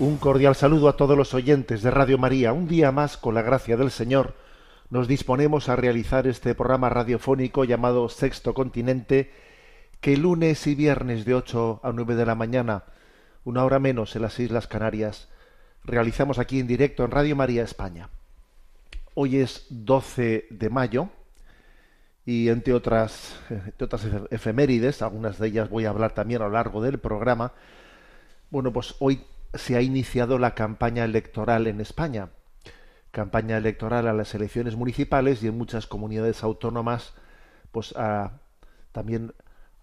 Un cordial saludo a todos los oyentes de Radio María. Un día más, con la gracia del Señor, nos disponemos a realizar este programa radiofónico llamado Sexto Continente, que lunes y viernes de 8 a 9 de la mañana, una hora menos en las Islas Canarias, realizamos aquí en directo en Radio María España. Hoy es 12 de mayo y entre otras, entre otras efemérides, algunas de ellas voy a hablar también a lo largo del programa, bueno, pues hoy se ha iniciado la campaña electoral en España. Campaña electoral a las elecciones municipales y en muchas comunidades autónomas, pues a, también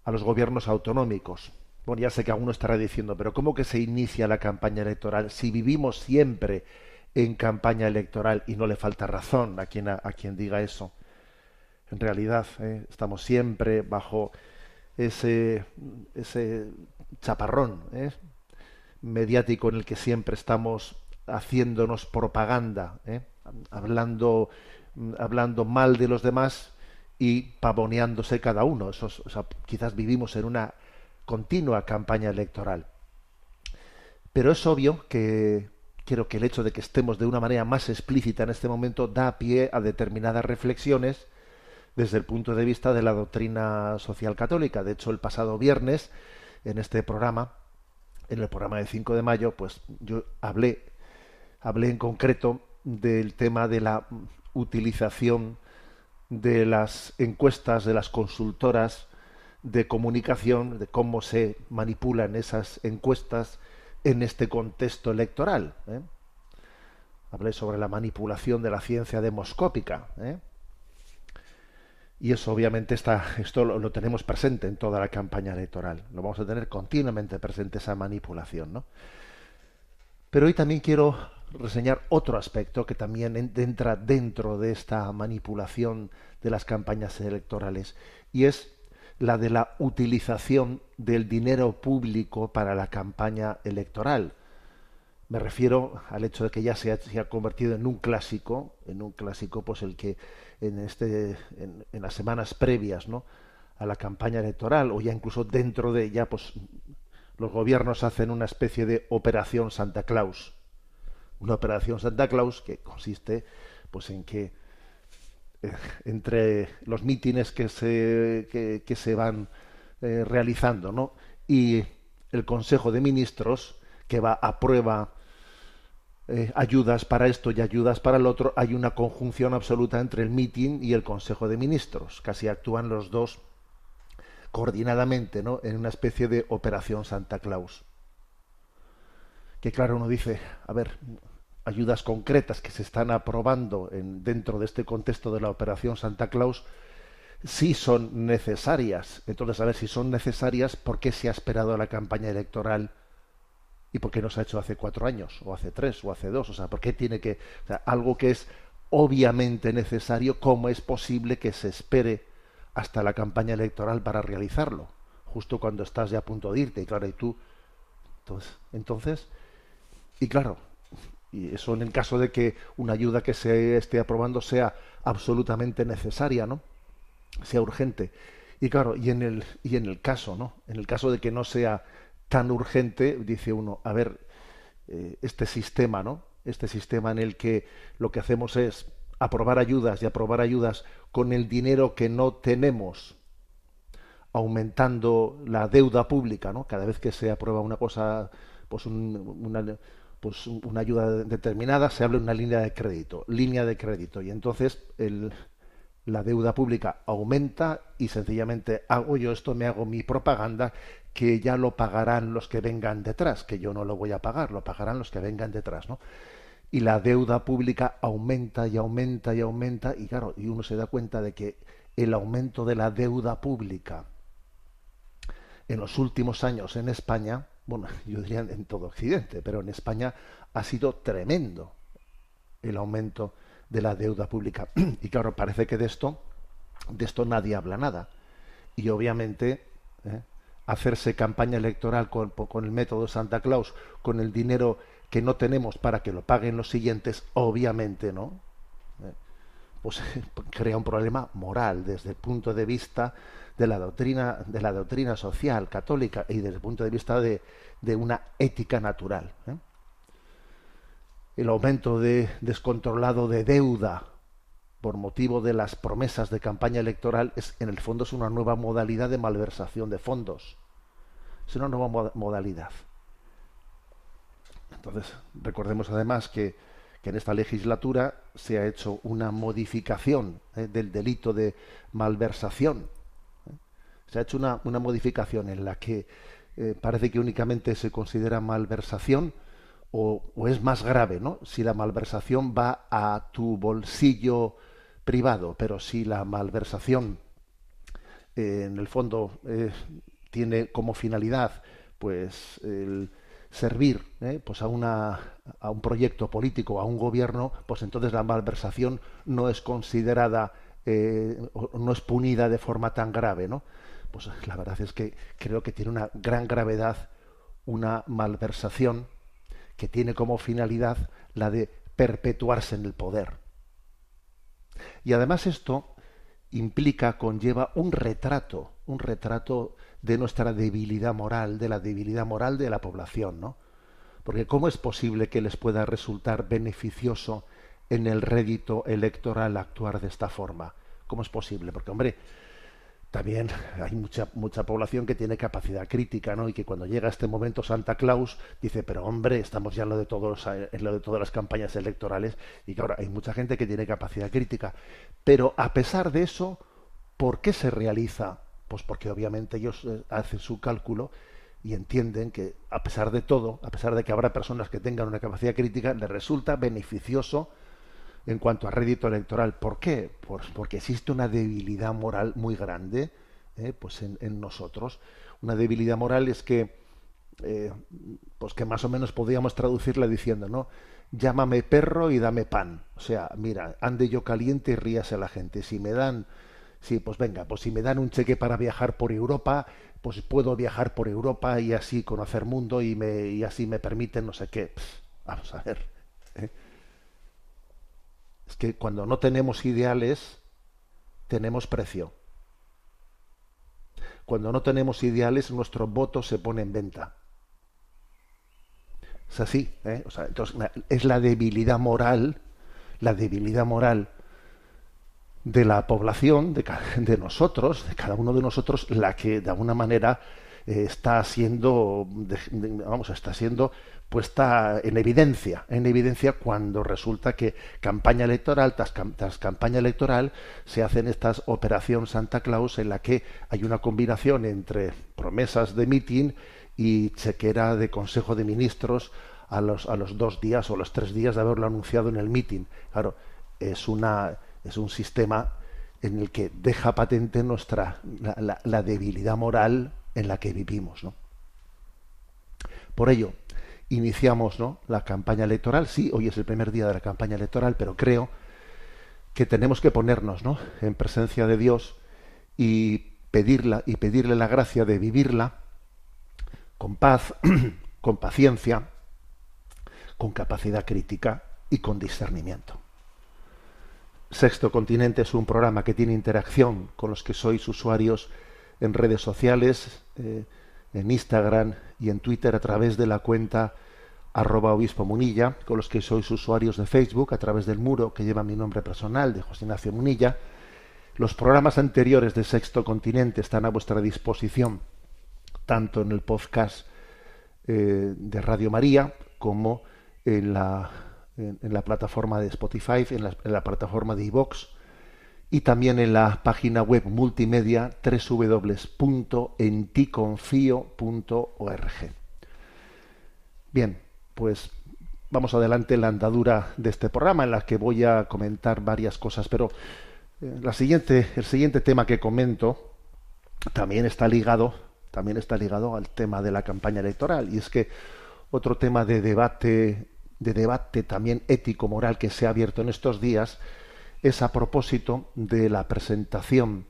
a los gobiernos autonómicos. Bueno, ya sé que alguno estará diciendo, pero ¿cómo que se inicia la campaña electoral? Si vivimos siempre en campaña electoral y no le falta razón a quien, a, quien diga eso. En realidad, ¿eh? estamos siempre bajo ese, ese chaparrón, ¿eh? Mediático en el que siempre estamos haciéndonos propaganda, ¿eh? hablando, hablando mal de los demás y pavoneándose cada uno. Eso, quizás vivimos en una continua campaña electoral. Pero es obvio que quiero que el hecho de que estemos de una manera más explícita en este momento da pie a determinadas reflexiones desde el punto de vista de la doctrina social católica. De hecho, el pasado viernes, en este programa, en el programa de 5 de mayo, pues yo hablé, hablé en concreto del tema de la utilización de las encuestas de las consultoras de comunicación, de cómo se manipulan esas encuestas en este contexto electoral. ¿eh? Hablé sobre la manipulación de la ciencia demoscópica. ¿eh? Y eso obviamente está, esto lo, tenemos presente en toda la campaña electoral. Lo vamos a tener continuamente presente esa manipulación, ¿no? Pero hoy también quiero reseñar otro aspecto que también entra dentro de esta manipulación de las campañas electorales y es la de la utilización del dinero público para la campaña electoral. Me refiero al hecho de que ya se ha, convertido en un clásico, en un clásico, pues el que en este, en, las semanas previas, ¿no? a la campaña electoral o ya incluso dentro de ella, pues los gobiernos hacen una especie de operación Santa Claus, una operación Santa Claus que consiste, pues en que eh, entre los mítines que se que, se van eh, realizando, ¿no? y el Consejo de Ministros que va a prueba eh, ayudas para esto y ayudas para el otro, hay una conjunción absoluta entre el meeting y el Consejo de Ministros. Casi actúan los dos coordinadamente, ¿no? En una especie de operación Santa Claus. Que claro, uno dice, a ver, ayudas concretas que se están aprobando en, dentro de este contexto de la operación Santa Claus, sí son necesarias. Entonces, a ver si son necesarias, ¿por qué se ha esperado la campaña electoral? ¿Y por qué no se ha hecho hace cuatro años, o hace tres, o hace dos? O sea, ¿por qué tiene que... O sea, algo que es obviamente necesario, ¿cómo es posible que se espere hasta la campaña electoral para realizarlo? Justo cuando estás ya a punto de irte, y claro, y tú... Entonces, entonces y claro, y eso en el caso de que una ayuda que se esté aprobando sea absolutamente necesaria, ¿no? Sea urgente. Y claro, y en el, y en el caso, ¿no? En el caso de que no sea tan urgente, dice uno, a ver, eh, este sistema, ¿no? Este sistema en el que lo que hacemos es aprobar ayudas y aprobar ayudas con el dinero que no tenemos, aumentando la deuda pública, ¿no? Cada vez que se aprueba una cosa, pues, una, pues una ayuda determinada, se habla de una línea de crédito, línea de crédito, y entonces el, la deuda pública aumenta y sencillamente hago yo esto, me hago mi propaganda, que ya lo pagarán los que vengan detrás, que yo no lo voy a pagar, lo pagarán los que vengan detrás, ¿no? Y la deuda pública aumenta y aumenta y aumenta, y claro, y uno se da cuenta de que el aumento de la deuda pública en los últimos años en España, bueno, yo diría en todo Occidente, pero en España ha sido tremendo el aumento de la deuda pública. Y claro, parece que de esto, de esto nadie habla nada. Y obviamente, ¿eh? Hacerse campaña electoral con, el método Santa Claus, con el dinero que no tenemos para que lo paguen los siguientes, obviamente, ¿no? ¿Eh? Pues crea un problema moral desde el punto de vista de la doctrina, de la doctrina social católica y desde el punto de vista de, de una ética natural. ¿eh? el aumento de descontrolado de deuda por motivo de las promesas de campaña electoral es en el fondo es una nueva modalidad de malversación de fondos. Es una nueva modalidad. Entonces, recordemos además que, en esta legislatura se ha hecho una modificación eh, del delito de malversación. ¿eh? Se ha hecho una, modificación en la que eh, parece que únicamente se considera malversación o, es más grave, ¿no? Si la malversación va a tu bolsillo privado, pero si la malversación en el fondo tiene como finalidad pues el servir ¿eh? pues a una a un proyecto político a un gobierno pues entonces la malversación no es considerada no es punida de forma tan grave no pues la verdad es que creo que tiene una gran gravedad una malversación que tiene como finalidad la de perpetuarse en el poder. Y además esto implica, conlleva un retrato, un retrato de nuestra debilidad moral, de la debilidad moral de la población, ¿no? Porque ¿cómo es posible que les pueda resultar beneficioso en el rédito electoral actuar de esta forma? ¿Cómo es posible? Porque, hombre, también hay mucha mucha población que tiene capacidad crítica, ¿no? Y que cuando llega este momento Santa Claus dice, pero hombre, estamos ya en lo de todos en lo de todas las campañas electorales y que ahora hay mucha gente que tiene capacidad crítica, pero a pesar de eso, ¿por qué se realiza? Pues porque obviamente ellos eh, hacen su cálculo y entienden que a pesar de todo, a pesar de que habrá personas que tengan una capacidad crítica, les resulta beneficioso en cuanto a rédito electoral. ¿Por qué? Pues porque existe una debilidad moral muy grande eh, pues en, nosotros. Una debilidad moral es que, eh, pues que más o menos podríamos traducirla diciendo, ¿no? Llámame perro y dame pan. O sea, mira, ande yo caliente y ríase a la gente. Si me dan, sí, pues venga, pues si me dan un cheque para viajar por Europa, pues puedo viajar por Europa y así conocer mundo y, me, y así me permiten no sé qué. vamos a ver. ¿eh? es que cuando no tenemos ideales, tenemos precio. Cuando no tenemos ideales, nuestro voto se pone en venta. Es así. ¿eh? entonces, es la debilidad moral, la debilidad moral de la población, de, de, nosotros, de cada uno de nosotros, la que de alguna manera eh, está siendo, vamos, está siendo puesta en evidencia, en evidencia cuando resulta que campaña electoral tras, campaña electoral se hacen estas operación Santa Claus en la que hay una combinación entre promesas de mitin y chequera de Consejo de Ministros a los, a los dos días o los tres días de haberlo anunciado en el mitin. Claro, es una es un sistema en el que deja patente nuestra la, debilidad moral en la que vivimos, ¿no? Por ello, iniciamos ¿no? la campaña electoral. Sí, hoy es el primer día de la campaña electoral, pero creo que tenemos que ponernos ¿no? en presencia de Dios y pedirla y pedirle la gracia de vivirla con paz, con paciencia, con capacidad crítica y con discernimiento. Sexto Continente es un programa que tiene interacción con los que sois usuarios en redes sociales, eh, en Instagram y en Twitter a través de la cuenta arroba obispo munilla, con los que sois usuarios de Facebook a través del muro que lleva mi nombre personal de José Ignacio Munilla. Los programas anteriores de Sexto Continente están a vuestra disposición, tanto en el podcast eh, de Radio María como en la, en, la plataforma de Spotify, en la, plataforma de iVox y también en la página web multimedia www.enticonfio.org. Bien, pues vamos adelante en la andadura de este programa en la que voy a comentar varias cosas, pero eh, la siguiente, el siguiente tema que comento también está ligado, también está ligado al tema de la campaña electoral y es que otro tema de debate, de debate también ético moral que se ha abierto en estos días es a propósito de la presentación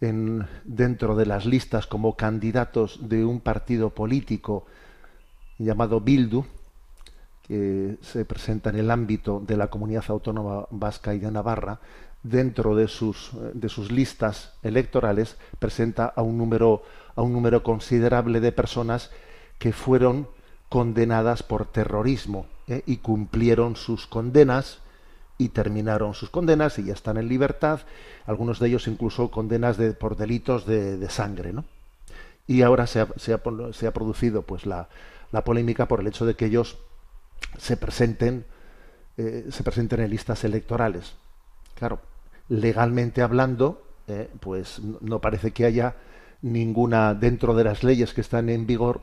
en, dentro de las listas como candidatos de un partido político llamado Bildu, que se presenta en el ámbito de la comunidad autónoma vasca y de Navarra, dentro de sus, de sus listas electorales, presenta a un número, a un número considerable de personas que fueron condenadas por terrorismo ¿eh? y cumplieron sus condenas y terminaron sus condenas y ya están en libertad, algunos de ellos incluso condenas de, por delitos de, sangre, ¿no? Y ahora se ha, se ha, producido pues la, la, polémica por el hecho de que ellos se presenten eh, se presenten en listas electorales. Claro, legalmente hablando, eh, pues no parece que haya ninguna dentro de las leyes que están en vigor,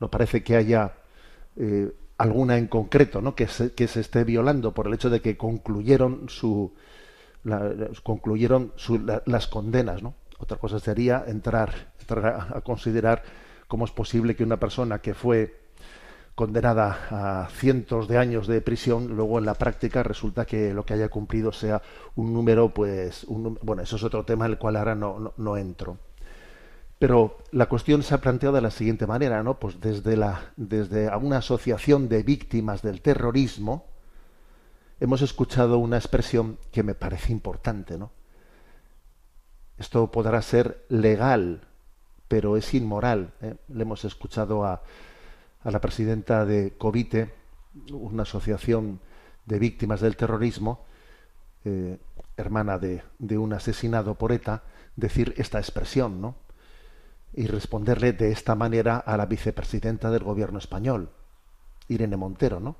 no parece que haya eh, alguna en concreto ¿no? que, se, que se esté violando por el hecho de que concluyeron su concluyeron las condenas ¿no? otra cosa sería entrar, a, considerar cómo es posible que una persona que fue condenada a cientos de años de prisión, luego en la práctica resulta que lo que haya cumplido sea un número, pues, un, bueno, eso es otro tema en el cual ahora no, no entro. Pero la cuestión se ha planteado de la siguiente manera, ¿no? Pues desde, la, desde una asociación de víctimas del terrorismo hemos escuchado una expresión que me parece importante, ¿no? Esto podrá ser legal, pero es inmoral. ¿eh? Le hemos escuchado a, a la presidenta de COVITE, una asociación de víctimas del terrorismo, eh, hermana de, de un asesinado por ETA, decir esta expresión, ¿no? Y responderle de esta manera a la vicepresidenta del gobierno español, Irene Montero, ¿no?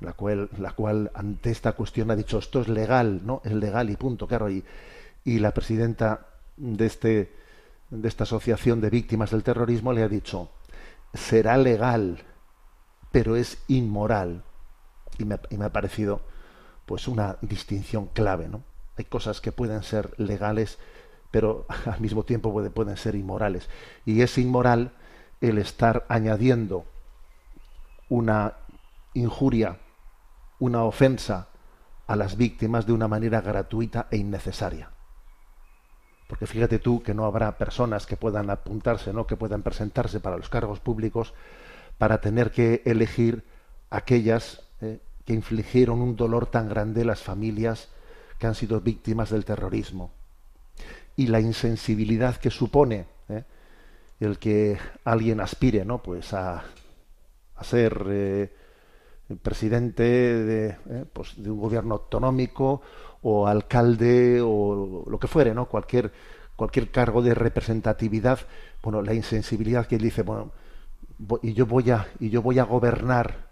La cual, la cual ante esta cuestión ha dicho esto es legal, ¿no? Es legal y punto, claro. Y, y la presidenta de este de esta asociación de víctimas del terrorismo le ha dicho será legal, pero es inmoral. Y me, y me ha parecido pues una distinción clave, ¿no? Hay cosas que pueden ser legales pero al mismo tiempo pueden ser inmorales. Y es inmoral el estar añadiendo una injuria, una ofensa a las víctimas de una manera gratuita e innecesaria. Porque fíjate tú que no habrá personas que puedan apuntarse, ¿no? que puedan presentarse para los cargos públicos para tener que elegir aquellas eh, que infligieron un dolor tan grande a las familias que han sido víctimas del terrorismo y la insensibilidad que supone ¿eh? el que alguien aspire ¿no? pues a, a ser eh, presidente de, eh, pues de, un gobierno autonómico o alcalde o lo que fuere, ¿no? cualquier, cualquier cargo de representatividad, bueno, la insensibilidad que él dice, bueno, y yo voy a, y yo voy a gobernar,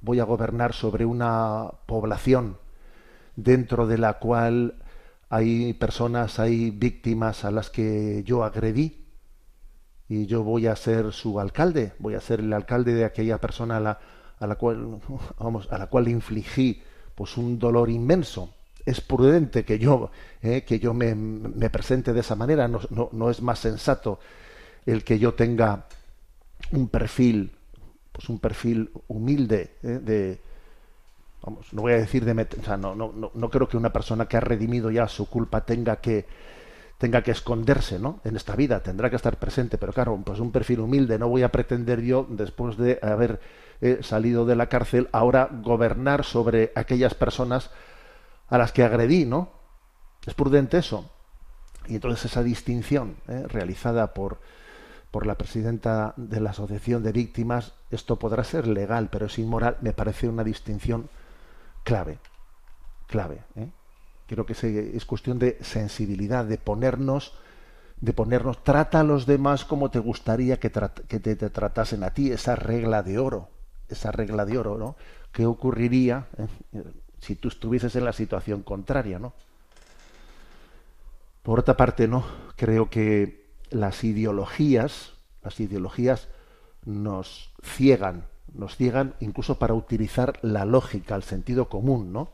voy a gobernar sobre una población dentro de la cual hay personas, hay víctimas a las que yo agredí y yo voy a ser su alcalde, voy a ser el alcalde de aquella persona a la, a la cual vamos, a la cual infligí pues un dolor inmenso. Es prudente que yo, eh, que yo me, me, presente de esa manera, no, no, no, es más sensato el que yo tenga un perfil, pues un perfil humilde eh, de, vamos, no voy a decir de o sea, no, no, no, creo que una persona que ha redimido ya su culpa tenga que tenga que esconderse, ¿no? En esta vida tendrá que estar presente, pero claro, pues un perfil humilde. No voy a pretender yo, después de haber eh, salido de la cárcel, ahora gobernar sobre aquellas personas a las que agredí, ¿no? Es prudente eso. Y entonces esa distinción eh, realizada por por la presidenta de la Asociación de Víctimas, esto podrá ser legal, pero es inmoral, me parece una distinción clave, clave. ¿eh? Creo que es cuestión de sensibilidad, de ponernos, de ponernos, trata a los demás como te gustaría que, que te, tratasen a ti, esa regla de oro, esa regla de oro, ¿no? ¿Qué ocurriría eh, si tú estuvieses en la situación contraria, ¿no? Por otra parte, no, creo que las ideologías, las ideologías nos ciegan, nos ciegan incluso para utilizar la lógica, el sentido común, ¿no?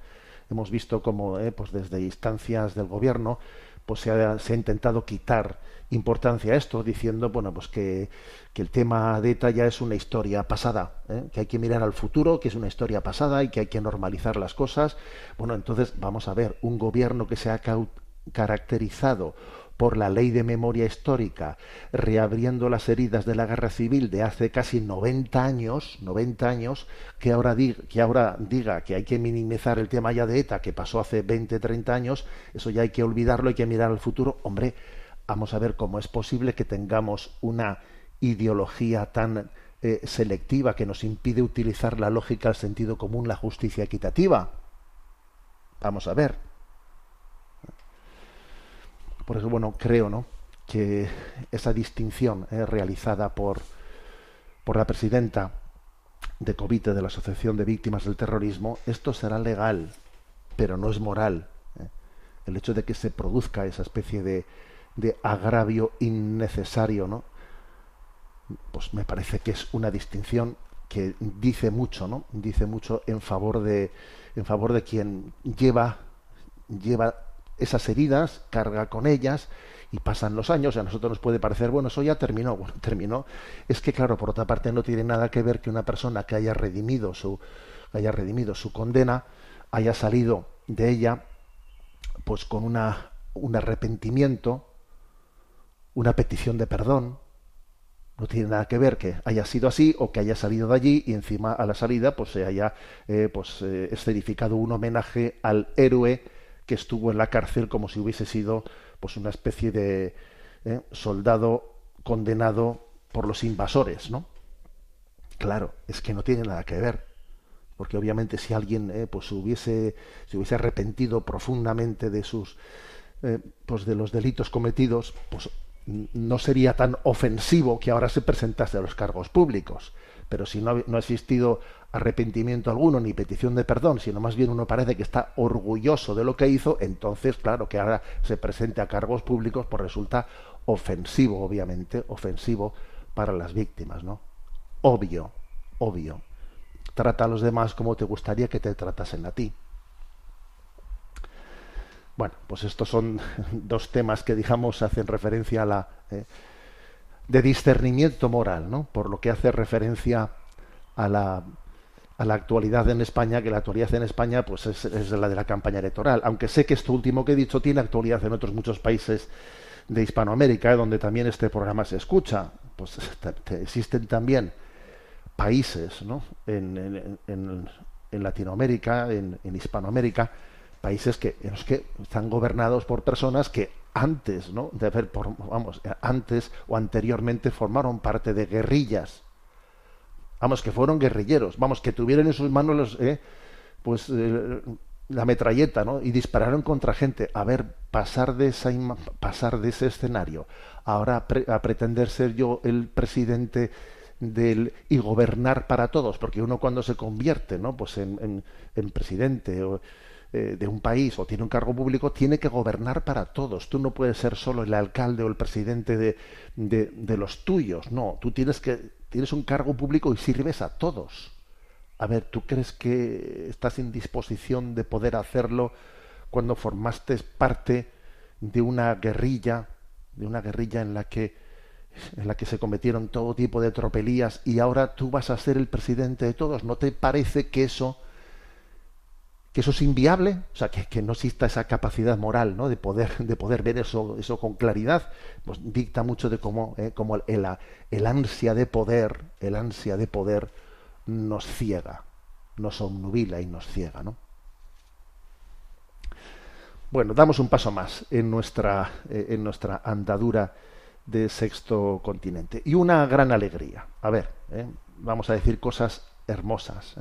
Hemos visto como, eh, pues desde instancias del gobierno, pues se ha, se ha, intentado quitar importancia a esto, diciendo, bueno, pues que, que el tema de ETA ya es una historia pasada, ¿eh? que hay que mirar al futuro, que es una historia pasada y que hay que normalizar las cosas. Bueno, entonces vamos a ver, un gobierno que se ha caracterizado por la ley de memoria histórica, reabriendo las heridas de la guerra civil de hace casi 90 años, 90 años, que ahora, diga, que ahora diga que hay que minimizar el tema ya de ETA, que pasó hace 20, 30 años, eso ya hay que olvidarlo, hay que mirar al futuro. Hombre, vamos a ver cómo es posible que tengamos una ideología tan eh, selectiva que nos impide utilizar la lógica, el sentido común, la justicia equitativa. Vamos a ver. Por eso, bueno, creo, ¿no? Que esa distinción eh, realizada por, por la presidenta de COVITE de la Asociación de Víctimas del Terrorismo, esto será legal, pero no es moral. ¿eh? El hecho de que se produzca esa especie de, de agravio innecesario, ¿no? Pues me parece que es una distinción que dice mucho, ¿no? Dice mucho en favor de en favor de quien lleva lleva esas heridas, carga con ellas y pasan los años. A nosotros nos puede parecer, bueno, eso ya terminó. Bueno, terminó. Es que, claro, por otra parte, no tiene nada que ver que una persona que haya redimido su, haya redimido su condena, haya salido de ella, pues con una, un arrepentimiento, una petición de perdón. No tiene nada que ver que haya sido así o que haya salido de allí y encima a la salida pues se haya eh, pues eh, escenificado un homenaje al héroe que estuvo en la cárcel como si hubiese sido pues una especie de ¿eh? soldado condenado por los invasores, ¿no? Claro, es que no tiene nada que ver, porque obviamente si alguien ¿eh? pues hubiese se hubiese arrepentido profundamente de sus eh, pues de los delitos cometidos, pues no sería tan ofensivo que ahora se presentase a los cargos públicos. Pero si no, no ha existido arrepentimiento alguno ni petición de perdón, sino más bien uno parece que está orgulloso de lo que hizo, entonces, claro, que ahora se presente a cargos públicos, pues resulta ofensivo, obviamente, ofensivo para las víctimas, ¿no? Obvio, obvio. Trata a los demás como te gustaría que te tratasen a ti. Bueno, pues estos son dos temas que, digamos, hacen referencia a la... Eh, de discernimiento moral, ¿no? Por lo que hace referencia a la a la actualidad en España, que la actualidad en España pues es, la de la campaña electoral. Aunque sé que esto último que he dicho tiene actualidad en otros muchos países de Hispanoamérica, donde también este programa se escucha. Pues existen también países ¿no? en, Latinoamérica, en, Hispanoamérica, países que, en los que están gobernados por personas que antes, ¿no? de haber, por, vamos, antes o anteriormente formaron parte de guerrillas Vamos, que fueron guerrilleros, vamos, que tuvieron en sus manos los, eh, pues eh, la metralleta, ¿no? Y dispararon contra gente. A ver, pasar de esa pasar de ese escenario, ahora a pretender ser yo el presidente del y gobernar para todos, porque uno cuando se convierte, ¿no? Pues en, en, presidente o, eh, de un país o tiene un cargo público, tiene que gobernar para todos. Tú no puedes ser solo el alcalde o el presidente de, de, de los tuyos, no. Tú tienes que tienes un cargo público y sirves a todos. A ver, ¿tú crees que estás en disposición de poder hacerlo cuando formaste parte de una guerrilla, de una guerrilla en la que en la que se cometieron todo tipo de tropelías y ahora tú vas a ser el presidente de todos? ¿No te parece que eso que eso es inviable, o sea, que, no exista esa capacidad moral, ¿no? De poder, de poder ver eso, eso con claridad, pues dicta mucho de cómo, eh, el, el, ansia de poder, el ansia de poder nos ciega, nos obnubila y nos ciega, ¿no? Bueno, damos un paso más en nuestra, eh, en nuestra andadura de sexto continente. Y una gran alegría. A ver, eh, vamos a decir cosas hermosas.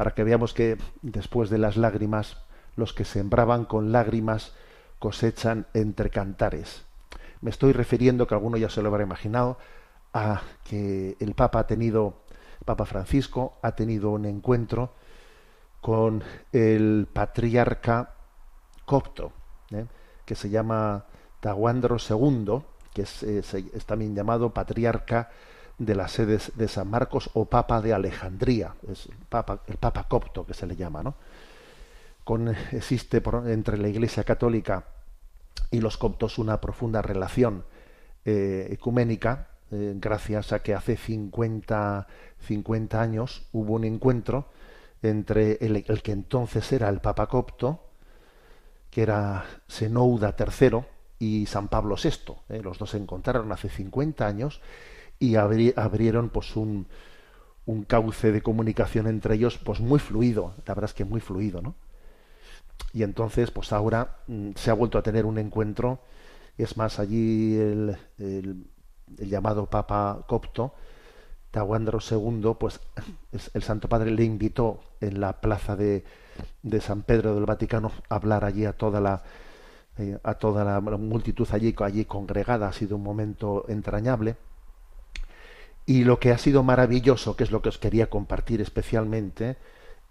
Para que veamos que después de las lágrimas, los que sembraban con lágrimas cosechan entre cantares. Me estoy refiriendo, que alguno ya se lo habrá imaginado, a que el Papa ha tenido, Papa Francisco ha tenido un encuentro con el patriarca copto, ¿eh? que se llama Tahuandro II, que es, es también llamado patriarca de las sedes de San Marcos o Papa de Alejandría, es el Papa, el Papa copto que se le llama, ¿no? Con, existe entre la Iglesia Católica y los coptos una profunda relación eh, ecuménica, eh, gracias a que hace 50, 50 años hubo un encuentro entre el, el, que entonces era el Papa copto, que era Senouda III, y San Pablo VI. ¿eh? Los dos se encontraron hace 50 años y abrieron pues un, un cauce de comunicación entre ellos pues muy fluido, la verdad es que muy fluido, ¿no? Y entonces pues ahora mm, se ha vuelto a tener un encuentro, es más, allí el, el, llamado Papa Copto, Tahuandro II, pues el Santo Padre le invitó en la plaza de, de San Pedro del Vaticano a hablar allí a toda la eh, a toda la multitud allí, allí congregada, ha sido un momento entrañable y lo que ha sido maravilloso, que es lo que os quería compartir especialmente,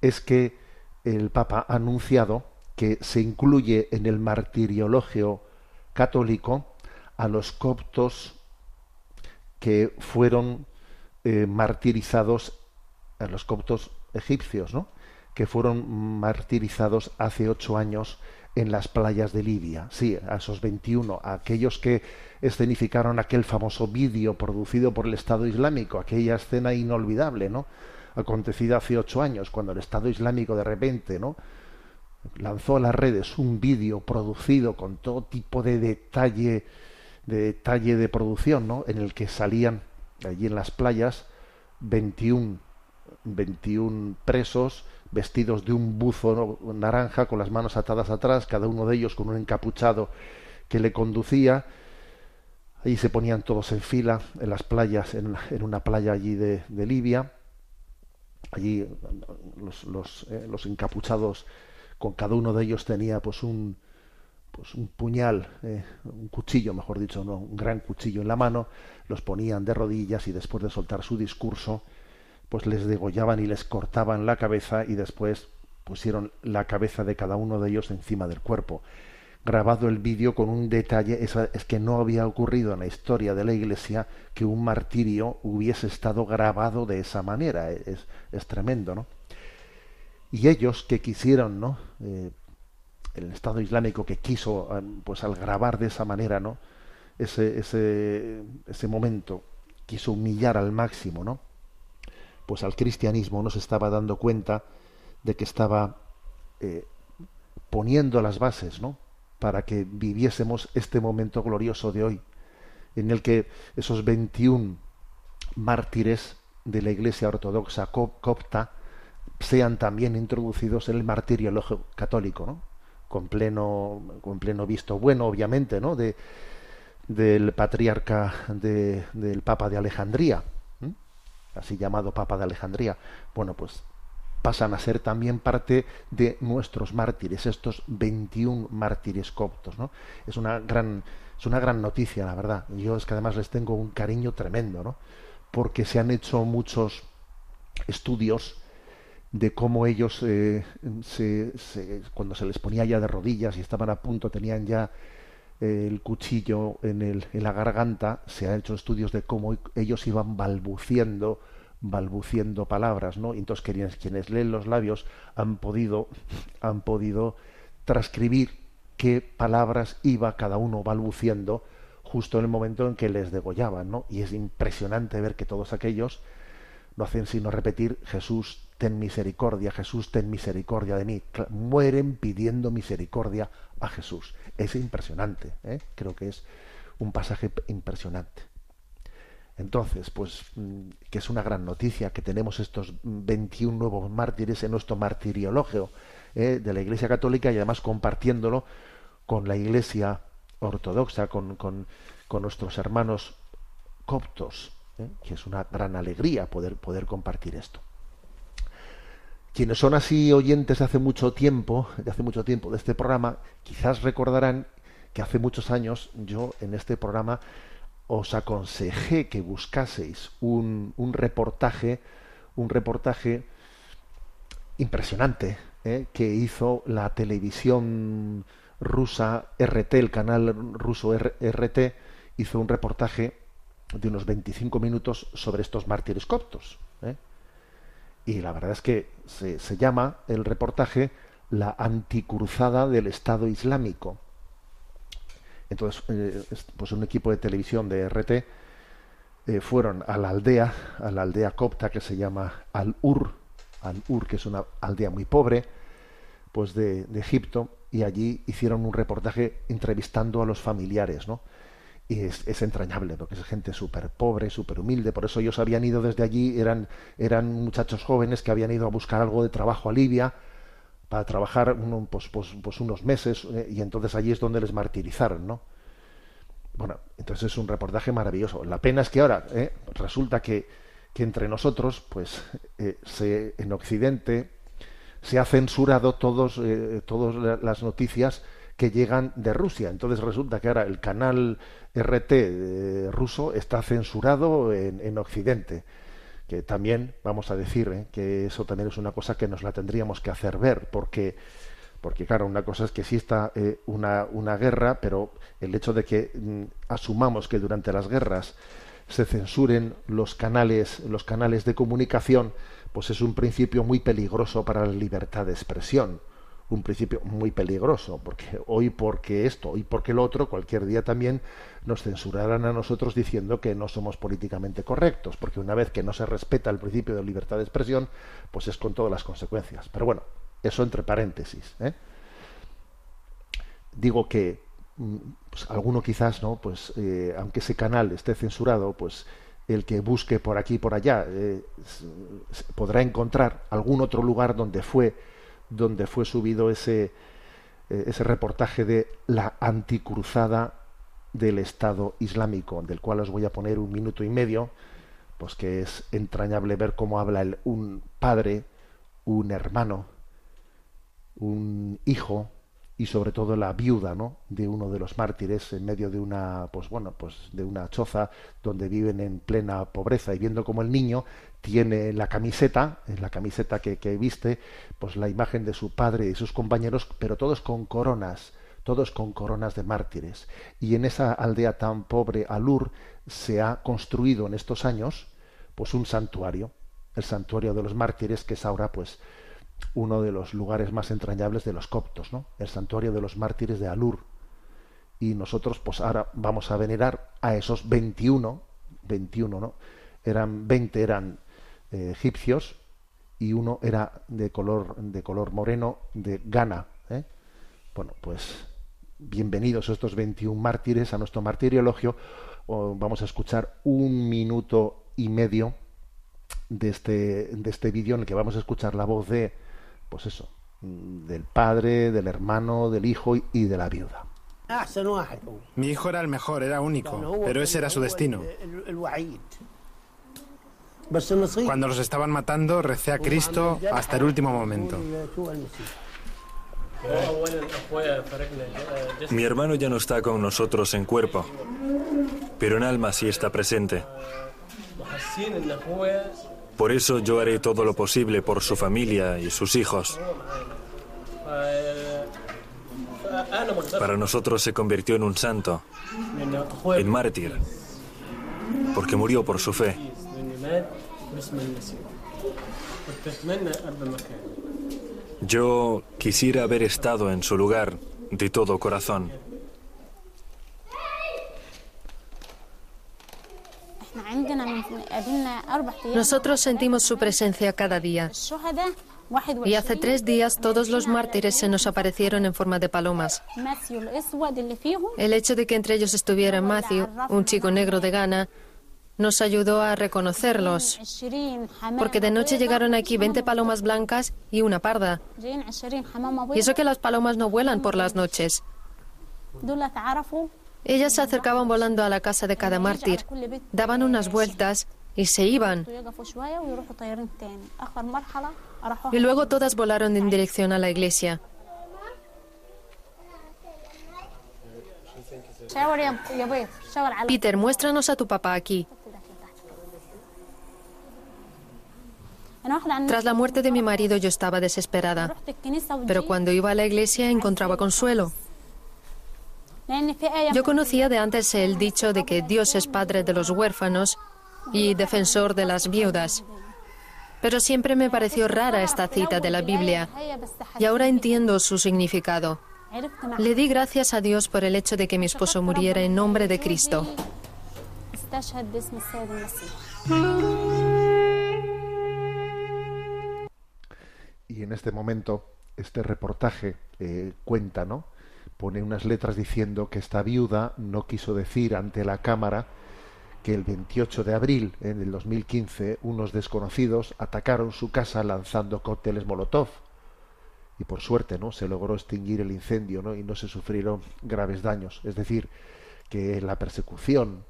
es que el Papa ha anunciado que se incluye en el martiriologio católico a los coptos que fueron eh, martirizados, a los coptos egipcios, ¿no? que fueron martirizados hace ocho años en las playas de Libia. Sí, a esos 21, a aquellos que escenificaron aquel famoso vídeo producido por el Estado Islámico, aquella escena inolvidable, ¿no? Acontecida hace ocho años, cuando el Estado Islámico de repente, ¿no? lanzó a las redes un vídeo producido con todo tipo de detalle, de detalle de producción, ¿no? En el que salían allí en las playas 21, 21 presos vestidos de un buzo naranja con las manos atadas atrás, cada uno de ellos con un encapuchado que le conducía. Allí se ponían todos en fila en las playas, en, una playa allí de, Libia. Allí los, eh, los, encapuchados, con cada uno de ellos tenía pues un, pues un puñal, eh, un cuchillo, mejor dicho, no, un gran cuchillo en la mano. Los ponían de rodillas y después de soltar su discurso, pues les degollaban y les cortaban la cabeza y después pusieron la cabeza de cada uno de ellos encima del cuerpo. Grabado el vídeo con un detalle, es, que no había ocurrido en la historia de la Iglesia que un martirio hubiese estado grabado de esa manera. Es, es tremendo, ¿no? Y ellos que quisieron, ¿no? Eh, el Estado Islámico que quiso, pues al grabar de esa manera, ¿no? Ese, ese, ese momento quiso humillar al máximo, ¿no? Pues al cristianismo no se estaba dando cuenta de que estaba eh, poniendo las bases, ¿no? Para que viviésemos este momento glorioso de hoy, en el que esos 21 mártires de la Iglesia Ortodoxa copta sean también introducidos en el martirio católico, ¿no? Con pleno, con pleno visto bueno, obviamente, ¿no? De, del patriarca de, del Papa de Alejandría, así llamado Papa de Alejandría, bueno, pues pasan a ser también parte de nuestros mártires, estos 21 mártires coptos, ¿no? Es una gran, es una gran noticia, la verdad. Yo es que además les tengo un cariño tremendo, ¿no? Porque se han hecho muchos estudios de cómo ellos eh, se, cuando se les ponía ya de rodillas y estaban a punto, tenían ya el cuchillo en, el, en la garganta, se han hecho estudios de cómo ellos iban balbuciendo, balbuciendo palabras, ¿no? Y entonces quienes, quienes leen los labios han podido, han podido transcribir qué palabras iba cada uno balbuciendo justo en el momento en que les degollaban, ¿no? Y es impresionante ver que todos aquellos no hacen sino repetir Jesús ten misericordia, Jesús ten misericordia de mí. Mueren pidiendo misericordia a Jesús. Es impresionante, ¿eh? creo que es un pasaje impresionante. Entonces, pues mm, que es una gran noticia que tenemos estos 21 nuevos mártires en nuestro martiriologio ¿eh? de la Iglesia Católica y además compartiéndolo con la Iglesia Ortodoxa, con, con, nuestros hermanos coptos, ¿eh? que es una gran alegría poder, poder compartir esto. Quienes son así oyentes de hace mucho tiempo, de hace mucho tiempo de este programa, quizás recordarán que hace muchos años yo en este programa os aconsejé que buscaseis un, un reportaje, un reportaje impresionante ¿eh? que hizo la televisión rusa RT, el canal ruso RT, hizo un reportaje de unos 25 minutos sobre estos mártires coptos. ¿eh? Y la verdad es que se, llama el reportaje La anticruzada del Estado Islámico. Entonces, eh, pues un equipo de televisión de RT eh, fueron a la aldea, a la aldea copta que se llama Al-Ur, Al-Ur, que es una aldea muy pobre, pues de, Egipto, y allí hicieron un reportaje entrevistando a los familiares, ¿no? y es, entrañable porque es gente súper pobre, súper humilde, por eso ellos habían ido desde allí, eran, eran muchachos jóvenes que habían ido a buscar algo de trabajo a Libia para trabajar pues, pues, pues, unos meses eh, y entonces allí es donde les martirizaron, ¿no? Bueno, entonces es un reportaje maravilloso. La pena es que ahora eh, resulta que, que, entre nosotros, pues eh, se, en Occidente se ha censurado todos, todas las noticias que llegan de Rusia. Entonces resulta que ahora el canal RT eh, ruso está censurado en, Occidente. Que también, vamos a decir, eh, que eso también es una cosa que nos la tendríamos que hacer ver, porque, porque claro, una cosa es que exista eh, una, una, guerra, pero el hecho de que mm, asumamos que durante las guerras se censuren los canales, los canales de comunicación, pues es un principio muy peligroso para la libertad de expresión un principio muy peligroso, porque hoy porque esto, hoy porque lo otro, cualquier día también nos censurarán a nosotros diciendo que no somos políticamente correctos, porque una vez que no se respeta el principio de libertad de expresión, pues es con todas las consecuencias. Pero bueno, eso entre paréntesis. ¿eh? Digo que mm, pues, alguno quizás, ¿no? Pues eh, aunque ese canal esté censurado, pues el que busque por aquí y por allá eh, podrá encontrar algún otro lugar donde fue donde fue subido ese, eh, ese reportaje de la anticruzada del Estado Islámico, del cual os voy a poner un minuto y medio, pues que es entrañable ver cómo habla el, un padre, un hermano, un hijo, y sobre todo la viuda ¿no? de uno de los mártires en medio de una pues bueno pues de una choza donde viven en plena pobreza y viendo como el niño tiene la camiseta en la camiseta que, que viste pues la imagen de su padre y sus compañeros pero todos con coronas todos con coronas de mártires y en esa aldea tan pobre Alur se ha construido en estos años pues un santuario el santuario de los mártires que es ahora pues uno de los lugares más entrañables de los coptos, ¿no? El santuario de los mártires de Alur. Y nosotros, pues ahora vamos a venerar a esos 21, 21, ¿no? Eran 20 eran eh, egipcios y uno era de color de color moreno de Ghana, ¿eh? Bueno, pues bienvenidos estos 21 mártires a nuestro martiriologio. Vamos a escuchar un minuto y medio de este, de este vídeo en el que vamos a escuchar la voz de pues eso, del padre, del hermano, del hijo y de la viuda. Mi hijo era el mejor, era único, pero ese era su destino. Cuando los estaban matando, recé a Cristo hasta el último momento. Mi hermano ya no está con nosotros en cuerpo, pero en alma sí está presente. Por eso yo haré todo lo posible por su familia y sus hijos. Para nosotros se convirtió en un santo, en mártir, porque murió por su fe. Yo quisiera haber estado en su lugar de todo corazón. Nosotros sentimos su presencia cada día. Y hace tres días todos los mártires se nos aparecieron en forma de palomas. El hecho de que entre ellos estuviera Matthew, un chico negro de Ghana, nos ayudó a reconocerlos. Porque de noche llegaron aquí 20 palomas blancas y una parda. Y eso que las palomas no vuelan por las noches. Ellas se acercaban volando a la casa de cada mártir, daban unas vueltas y se iban. Y luego todas volaron en dirección a la iglesia. Peter, muéstranos a tu papá aquí. Tras la muerte de mi marido yo estaba desesperada, pero cuando iba a la iglesia encontraba consuelo. Yo conocía de antes el dicho de que Dios es padre de los huérfanos y defensor de las viudas. Pero siempre me pareció rara esta cita de la Biblia y ahora entiendo su significado. Le di gracias a Dios por el hecho de que mi esposo muriera en nombre de Cristo. Y en este momento, este reportaje eh, cuenta, ¿no? Pone unas letras diciendo que esta viuda no quiso decir ante la cámara que el 28 de abril en el 2015 unos desconocidos atacaron su casa lanzando cócteles Molotov y por suerte no se logró extinguir el incendio ¿no? y no se sufrieron graves daños es decir que la persecución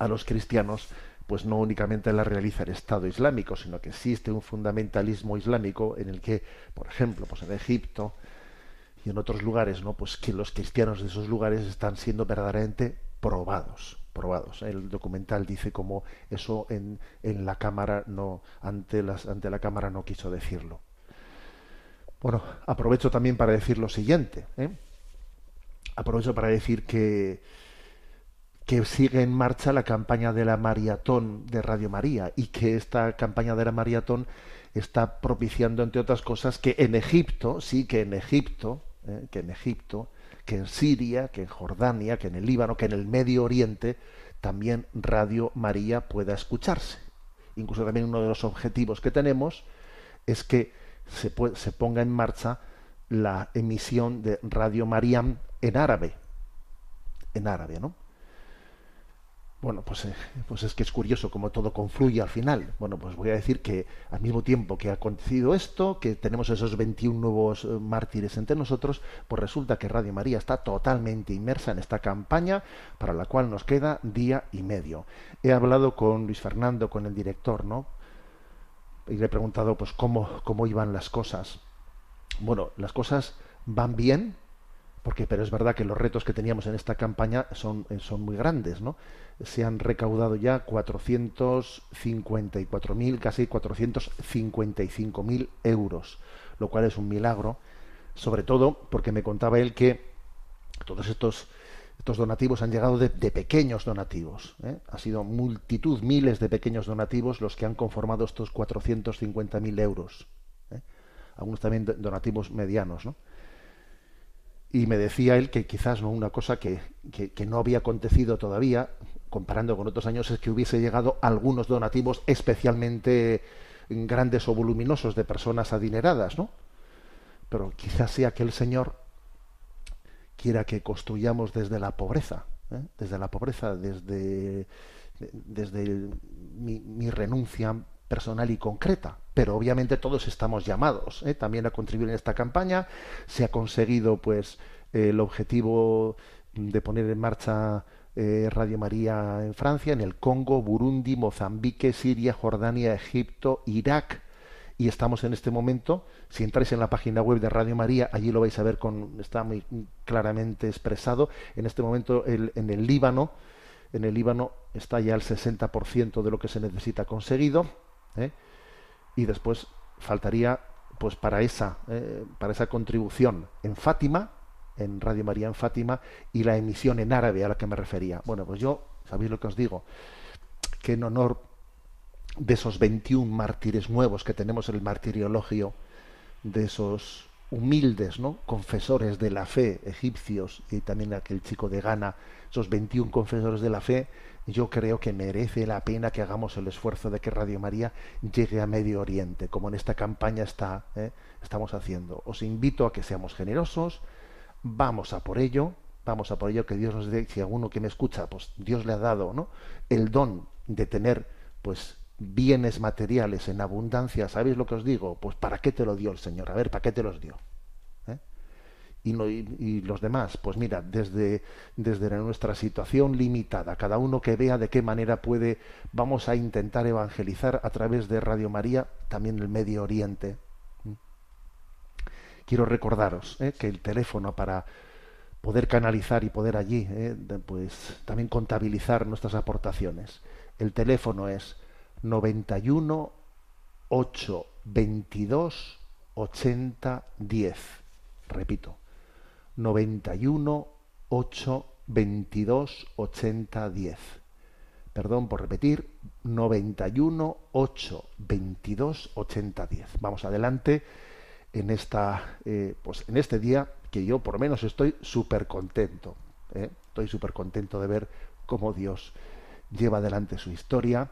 a los cristianos pues no únicamente la realiza el Estado Islámico sino que existe un fundamentalismo islámico en el que por ejemplo pues en Egipto y en otros lugares no pues que los cristianos de esos lugares están siendo verdaderamente probados probados. El documental dice como eso en, en la cámara no ante las ante la cámara no quiso decirlo. Bueno, aprovecho también para decir lo siguiente. ¿eh? Aprovecho para decir que que sigue en marcha la campaña de la maratón de Radio María y que esta campaña de la maratón está propiciando, entre otras cosas, que en Egipto, sí, que en Egipto, ¿eh? que en Egipto que en Siria, que en Jordania, que en el Líbano, que en el Medio Oriente, también Radio María pueda escucharse. Incluso también uno de los objetivos que tenemos es que se, se ponga en marcha la emisión de Radio María en árabe. En árabe, ¿no? Bueno, pues, eh, pues es que es curioso cómo todo confluye al final. Bueno, pues voy a decir que al mismo tiempo que ha acontecido esto, que tenemos esos 21 nuevos eh, mártires entre nosotros, pues resulta que Radio María está totalmente inmersa en esta campaña para la cual nos queda día y medio. He hablado con Luis Fernando, con el director, ¿no? Y le he preguntado pues cómo, cómo iban las cosas. Bueno, las cosas van bien, porque pero es verdad que los retos que teníamos en esta campaña son, eh, son muy grandes, ¿no? Se han recaudado ya 454.000, casi 455.000 euros, lo cual es un milagro, sobre todo porque me contaba él que todos estos estos donativos han llegado de, pequeños donativos. ¿eh? Ha sido multitud, miles de pequeños donativos los que han conformado estos 450.000 euros. ¿eh? Algunos también donativos medianos, ¿no? Y me decía él que quizás no una cosa que, que, no había acontecido todavía, comparando con otros años, es que hubiese llegado algunos donativos especialmente grandes o voluminosos de personas adineradas, ¿no? Pero quizás sea que el Señor quiera que construyamos desde la pobreza, ¿eh? desde la pobreza, desde, desde mi, mi renuncia personal y concreta. Pero obviamente todos estamos llamados ¿eh? también a contribuir en esta campaña. Se ha conseguido pues el objetivo de poner en marcha eh, Radio María en Francia, en el Congo, Burundi, Mozambique, Siria, Jordania, Egipto, Irak. Y estamos en este momento, si entráis en la página web de Radio María, allí lo vais a ver con, está muy claramente expresado. En este momento el, en el Líbano, en el Líbano está ya el 60% de lo que se necesita conseguido ¿eh? Y después faltaría pues para esa eh, para esa contribución en Fátima en Radio María en Fátima y la emisión en árabe a la que me refería bueno pues yo sabéis lo que os digo que en honor de esos 21 mártires nuevos que tenemos en el martiriologio de esos humildes ¿no? confesores de la fe egipcios y también aquel chico de Ghana esos 21 confesores de la fe yo creo que merece la pena que hagamos el esfuerzo de que Radio María llegue a Medio Oriente, como en esta campaña está, ¿eh? estamos haciendo. Os invito a que seamos generosos, vamos a por ello, vamos a por ello, que Dios nos dé, si alguno que me escucha, pues Dios le ha dado ¿no? el don de tener pues bienes materiales en abundancia, ¿sabéis lo que os digo? Pues ¿para qué te lo dio el Señor? A ver, ¿para qué te los dio? Y, los demás, pues mira, desde, desde nuestra situación limitada, cada uno que vea de qué manera puede, vamos a intentar evangelizar a través de Radio María también el Medio Oriente. ¿Mm? Quiero recordaros ¿eh? que el teléfono para poder canalizar y poder allí, ¿eh? pues también contabilizar nuestras aportaciones. El teléfono es 91 8 22 80 10. Repito, 91 8 22 80 10. Perdón por repetir, 91 8 22 80 10. Vamos adelante en esta eh, pues en este día que yo por lo menos estoy súper contento. ¿eh? Estoy súper contento de ver cómo Dios lleva adelante su historia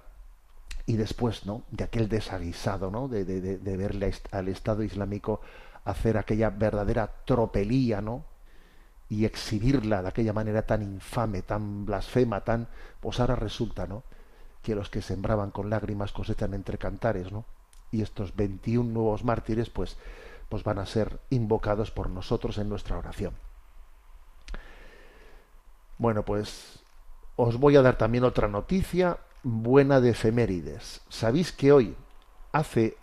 y después ¿no? de aquel desaguisado ¿no? de, de, de verle al Estado Islámico hacer aquella verdadera tropelía ¿no? Y exhibirla de aquella manera tan infame, tan blasfema, tan pues ahora resulta ¿no? que los que sembraban con lágrimas cosechan entre cantares, ¿no? Y estos 21 nuevos mártires pues pues van a ser invocados por nosotros en nuestra oración. Bueno, pues os voy a dar también otra noticia buena de efemérides. ¿Sabéis que hoy, hace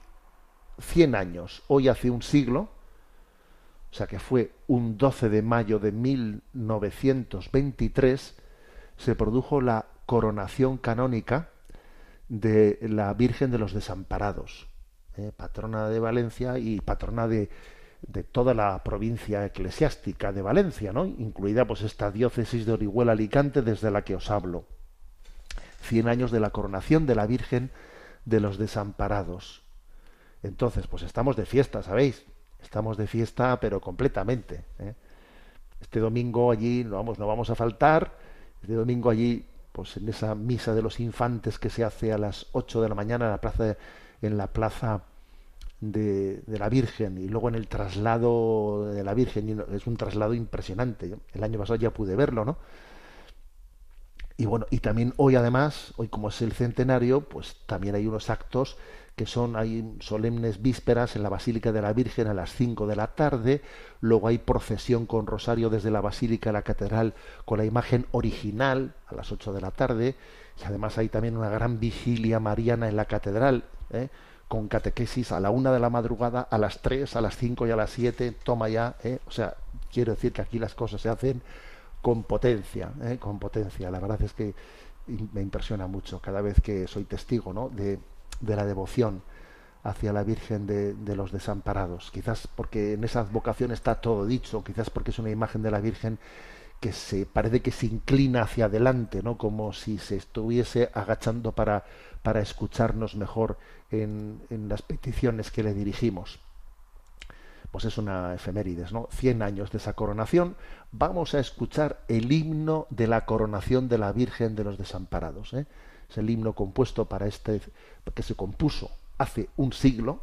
100 años, hoy hace un siglo, o sea que fue un 12 de mayo de 1923, se produjo la coronación canónica de la Virgen de los Desamparados. Eh, patrona de Valencia y patrona de, toda la provincia eclesiástica de Valencia, ¿no? incluida pues esta diócesis de Orihuela Alicante desde la que os hablo. Cien años de la coronación de la Virgen de los Desamparados. Entonces, pues estamos de fiesta, ¿sabéis? Estamos de fiesta, pero completamente. ¿eh? Este domingo allí no vamos, no vamos a faltar. Este domingo allí, pues en esa misa de los infantes que se hace a las 8 de la mañana en la plaza de, en la plaza de, de, la Virgen y luego en el traslado de la Virgen, es un traslado impresionante. El año pasado ya pude verlo, ¿no? Y bueno, y también hoy además, hoy como es el centenario, pues también hay unos actos que son, hay solemnes vísperas en la Basílica de la Virgen a las 5 de la tarde, luego hay procesión con rosario desde la Basílica a la Catedral con la imagen original a las 8 de la tarde, y además hay también una gran vigilia mariana en la Catedral, ¿eh? con catequesis a la una de la madrugada, a las tres, a las cinco y a las siete, toma ya, ¿eh? o sea, quiero decir que aquí las cosas se hacen con potencia, ¿eh? con potencia. La verdad es que me impresiona mucho cada vez que soy testigo ¿no? de, de la devoción hacia la Virgen de, los desamparados. Quizás porque en esa advocación está todo dicho, quizás porque es una imagen de la Virgen que se parece que se inclina hacia adelante, ¿no? Como si se estuviese agachando para, para escucharnos mejor en, en las peticiones que le dirigimos. Pues es una efemérides, ¿no? Cien años de esa coronación. Vamos a escuchar el himno de la coronación de la Virgen de los Desamparados. ¿eh? Es el himno compuesto para este, que se compuso hace un siglo,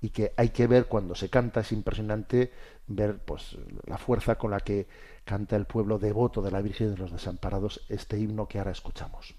y que hay que ver cuando se canta es impresionante ver pues la fuerza con la que canta el pueblo devoto de la Virgen de los Desamparados este himno que ahora escuchamos.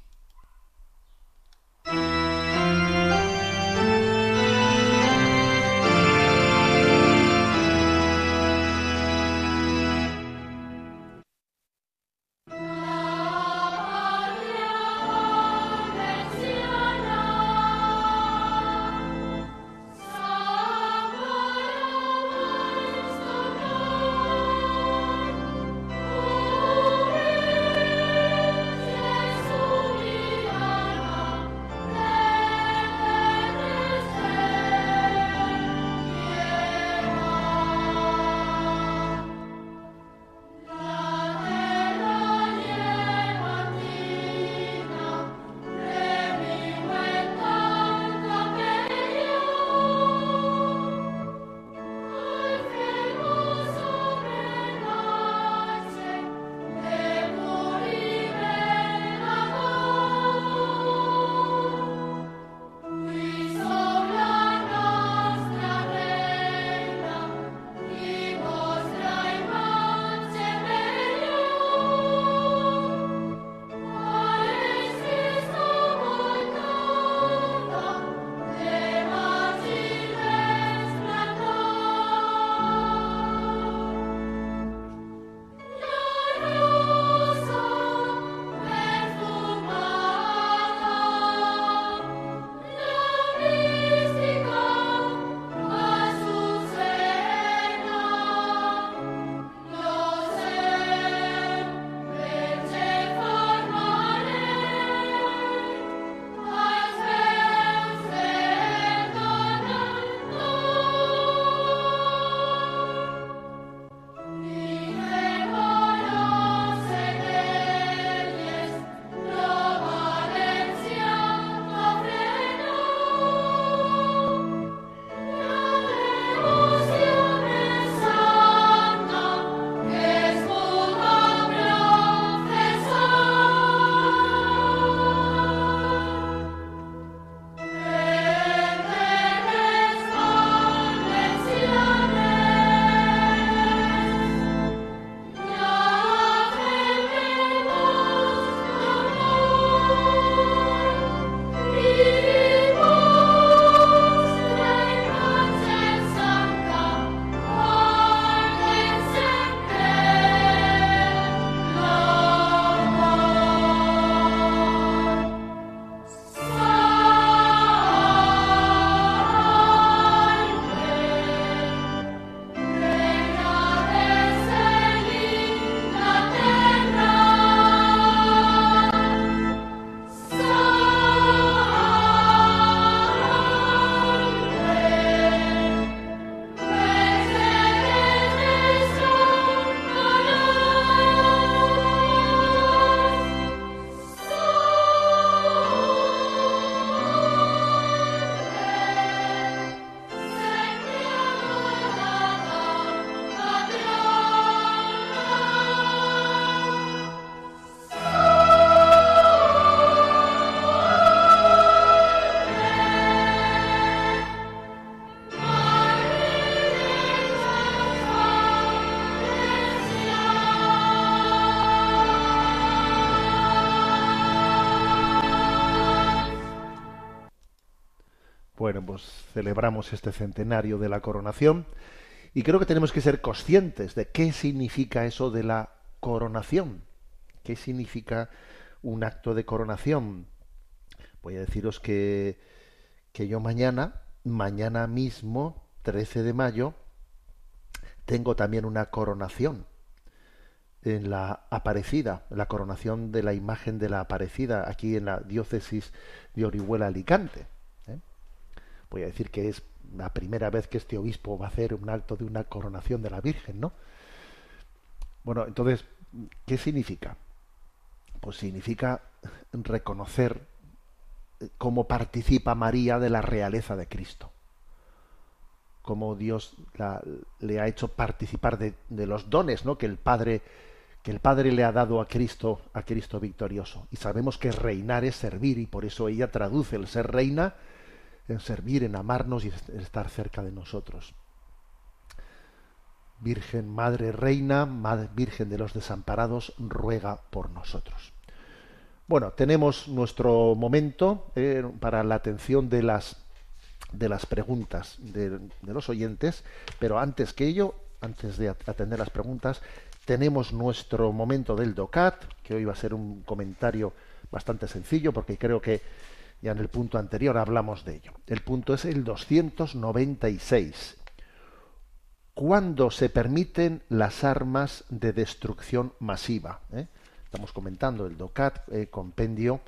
Celebramos este centenario de la coronación y creo que tenemos que ser conscientes de qué significa eso de la coronación. ¿Qué significa un acto de coronación? Voy a deciros que, que yo mañana, mañana mismo, 13 de mayo, tengo también una coronación en la Aparecida, la coronación de la imagen de la Aparecida aquí en la diócesis de Orihuela Alicante. ¿Eh? Voy a decir que es la primera vez que este obispo va a hacer un acto de una coronación de la Virgen, ¿no? Bueno, entonces, ¿qué significa? Pues significa reconocer cómo participa María de la realeza de Cristo cómo Dios le ha hecho participar de, los dones ¿no? que el Padre que el Padre le ha dado a Cristo, a Cristo victorioso. Y sabemos que reinar es servir, y por eso ella traduce el ser reina en servir, en amarnos y estar cerca de nosotros. Virgen, Madre Reina, Madre, Virgen de los desamparados, ruega por nosotros. Bueno, tenemos nuestro momento eh, para la atención de las de las preguntas de, los oyentes, pero antes que ello, antes de atender las preguntas, tenemos nuestro momento del DOCAT, que hoy va a ser un comentario bastante sencillo, porque creo que ya en el punto anterior hablamos de ello. El punto es el 296. ¿Cuándo se permiten las armas de destrucción masiva? ¿Eh? Estamos comentando el DOCAT, eh, compendio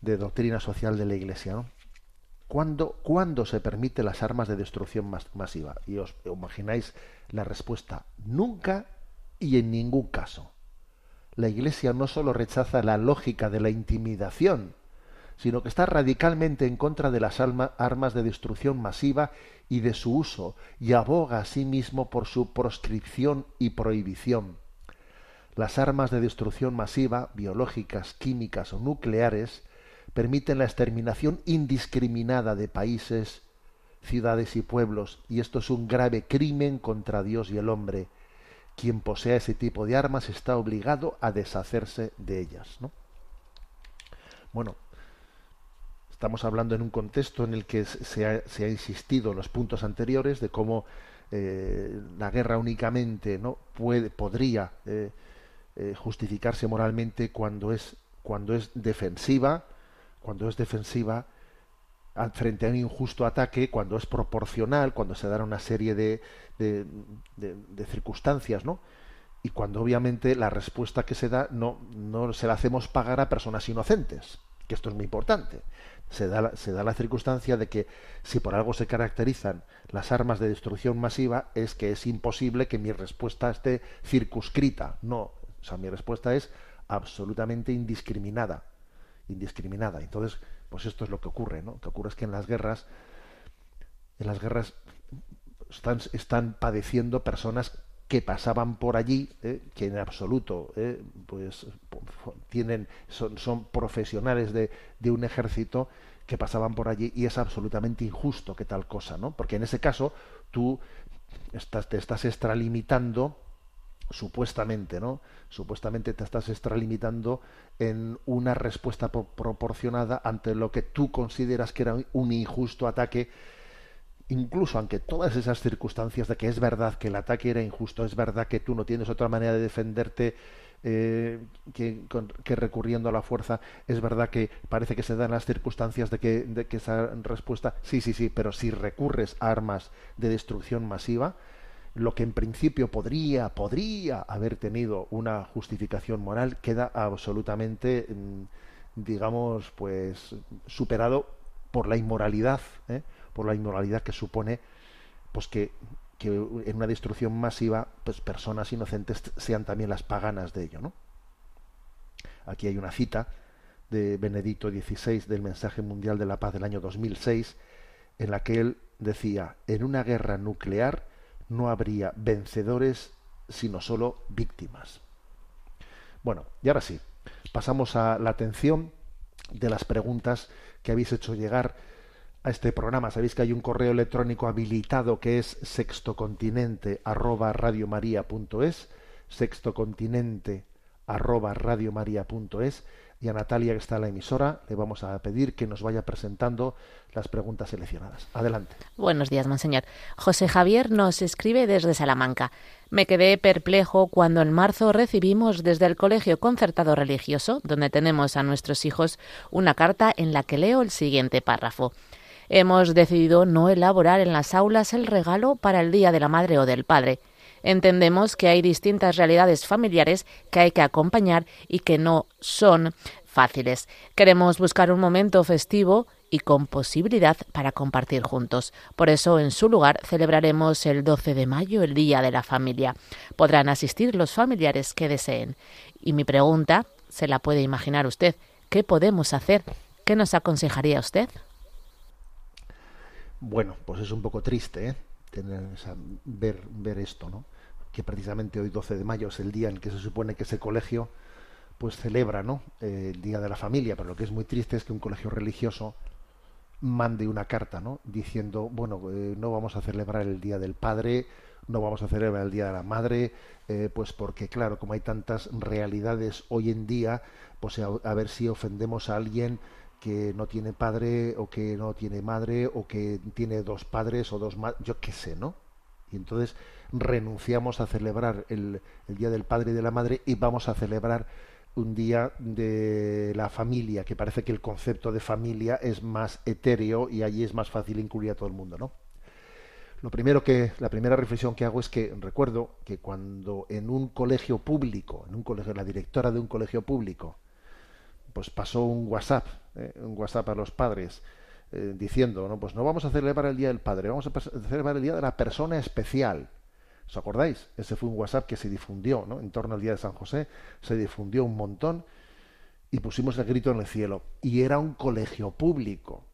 de doctrina social de la Iglesia. ¿no? ¿Cuándo, se permite las armas de destrucción masiva? Y os imagináis la respuesta, nunca y en ningún caso. La Iglesia no solo rechaza la lógica de la intimidación, sino que está radicalmente en contra de las armas de destrucción masiva y de su uso, y aboga asimismo por su proscripción y prohibición. Las armas de destrucción masiva, biológicas, químicas o nucleares, permiten la exterminación indiscriminada de países, ciudades y pueblos, y esto es un grave crimen contra Dios y el hombre. Quien posea ese tipo de armas está obligado a deshacerse de ellas. ¿no? Bueno, estamos hablando en un contexto en el que se ha, insistido en los puntos anteriores de cómo eh, la guerra únicamente no puede podría eh, eh, justificarse moralmente cuando es cuando es defensiva cuando es defensiva frente a un injusto ataque, cuando es proporcional, cuando se dan una serie de, de, circunstancias, ¿no? Y cuando obviamente la respuesta que se da no, no se la hacemos pagar a personas inocentes, que esto es muy importante. Se da, se da la circunstancia de que si por algo se caracterizan las armas de destrucción masiva, es que es imposible que mi respuesta esté circunscrita. No, o sea, mi respuesta es absolutamente indiscriminada indiscriminada. Entonces, pues esto es lo que ocurre, ¿no? Lo que ocurre es que en las guerras, en las guerras están, están padeciendo personas que pasaban por allí, ¿eh? que en absoluto, ¿eh? pues tienen, son, son profesionales de, de, un ejército que pasaban por allí y es absolutamente injusto que tal cosa, ¿no? Porque en ese caso tú estás, te estás extralimitando supuestamente, ¿no? Supuestamente te estás extralimitando en una respuesta proporcionada ante lo que tú consideras que era un injusto ataque, incluso aunque todas esas circunstancias de que es verdad que el ataque era injusto, es verdad que tú no tienes otra manera de defenderte eh, que, recurriendo a la fuerza, es verdad que parece que se dan las circunstancias de que, que esa respuesta, sí, sí, sí, pero si recurres a armas de destrucción masiva, lo que en principio podría, podría haber tenido una justificación moral queda absolutamente, mm, digamos, pues superado por la inmoralidad, ¿eh? Por la inmoralidad que supone, pues que, que, en una destrucción masiva, pues personas inocentes sean también las paganas de ello, ¿no? Aquí hay una cita de Benedicto XVI del Mensaje Mundial de la Paz del año 2006, en la que él decía, en una guerra nuclear, no habría vencedores sino solo víctimas. Bueno, y ahora sí, pasamos a la atención de las preguntas que habéis hecho llegar a este programa. Sabéis que hay un correo electrónico habilitado que es sextocontinente arroba sextocontinente arroba y a Natalia, que está en la emisora, le vamos a pedir que nos vaya presentando las preguntas seleccionadas. Adelante. Buenos días, monseñor. José Javier nos escribe desde Salamanca. Me quedé perplejo cuando en marzo recibimos desde el Colegio Concertado Religioso, donde tenemos a nuestros hijos, una carta en la que leo el siguiente párrafo. Hemos decidido no elaborar en las aulas el regalo para el Día de la Madre o del Padre. Entendemos que hay distintas realidades familiares que hay que acompañar y que no son fáciles. Queremos buscar un momento festivo y con posibilidad para compartir juntos. Por eso, en su lugar, celebraremos el 12 de mayo, el Día de la Familia. Podrán asistir los familiares que deseen. Y mi pregunta, se la puede imaginar usted, ¿qué podemos hacer? ¿Qué nos aconsejaría usted? Bueno, pues es un poco triste, ¿eh? Tener, ver, ver esto, ¿no? Que precisamente hoy 12 de mayo es el día en que se supone que ese colegio pues celebra, ¿no? El Día de la Familia, pero lo que es muy triste es que un colegio religioso mande una carta, ¿no? Diciendo, bueno, eh, no vamos a celebrar el Día del Padre, no vamos a celebrar el Día de la Madre, eh, pues porque, claro, como hay tantas realidades hoy en día, pues a, ver si ofendemos a alguien que no tiene padre o que no tiene madre o que tiene dos padres o dos madres, yo qué sé, ¿no? Y entonces renunciamos a celebrar el, el Día del Padre y de la Madre y vamos a celebrar un día de la familia, que parece que el concepto de familia es más etéreo y allí es más fácil incluir a todo el mundo, ¿no? Lo primero que, la primera reflexión que hago es que recuerdo que cuando en un colegio público, en un colegio, la directora de un colegio público, pues pasó un WhatsApp, ¿eh? un WhatsApp a los padres, eh, diciendo, no, pues no vamos a celebrar el Día del Padre, vamos a celebrar el Día de la Persona Especial. ¿Os acordáis? Ese fue un WhatsApp que se difundió, ¿no? En torno al día de San José, se difundió un montón y pusimos el grito en el cielo. Y era un colegio público.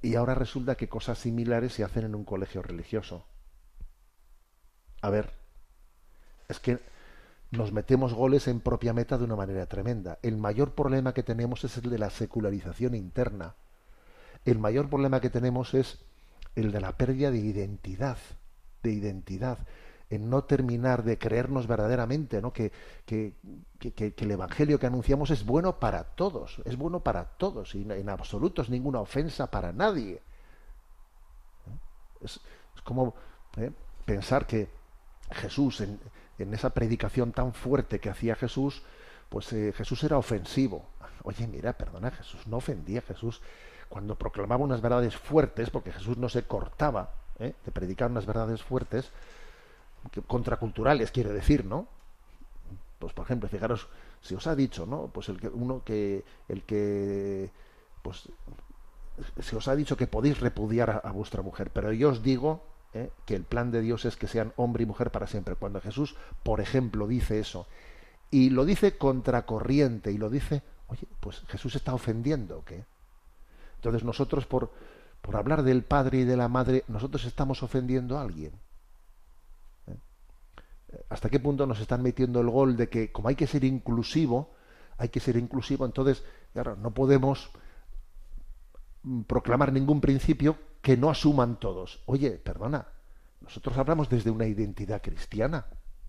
Y ahora resulta que cosas similares se hacen en un colegio religioso. A ver, es que nos metemos goles en propia meta de una manera tremenda. El mayor problema que tenemos es el de la secularización interna. El mayor problema que tenemos es el de la pérdida de identidad, de identidad en no terminar de creernos verdaderamente, ¿no? Que, que, el Evangelio que anunciamos es bueno para todos, es bueno para todos, y en absoluto es ninguna ofensa para nadie. Es, como ¿eh? pensar que Jesús, en, esa predicación tan fuerte que hacía Jesús, pues eh, Jesús era ofensivo. Oye, mira, perdona, Jesús no ofendía, Jesús cuando proclamaba unas verdades fuertes, porque Jesús no se cortaba ¿eh? de predicar unas verdades fuertes, contraculturales, quiere decir, ¿no? Pues por ejemplo, fijaros, si os ha dicho, ¿no? Pues el que uno que el que pues se os ha dicho que podéis repudiar a, vuestra mujer, pero yo os digo ¿eh? que el plan de Dios es que sean hombre y mujer para siempre. Cuando Jesús, por ejemplo, dice eso y lo dice contracorriente y lo dice, oye, pues Jesús está ofendiendo, ¿qué? Entonces nosotros por por hablar del padre y de la madre, nosotros estamos ofendiendo a alguien hasta qué punto nos están metiendo el gol de que como hay que ser inclusivo, hay que ser inclusivo, entonces, claro, no podemos proclamar ningún principio que no asuman todos. Oye, perdona, nosotros hablamos desde una identidad cristiana,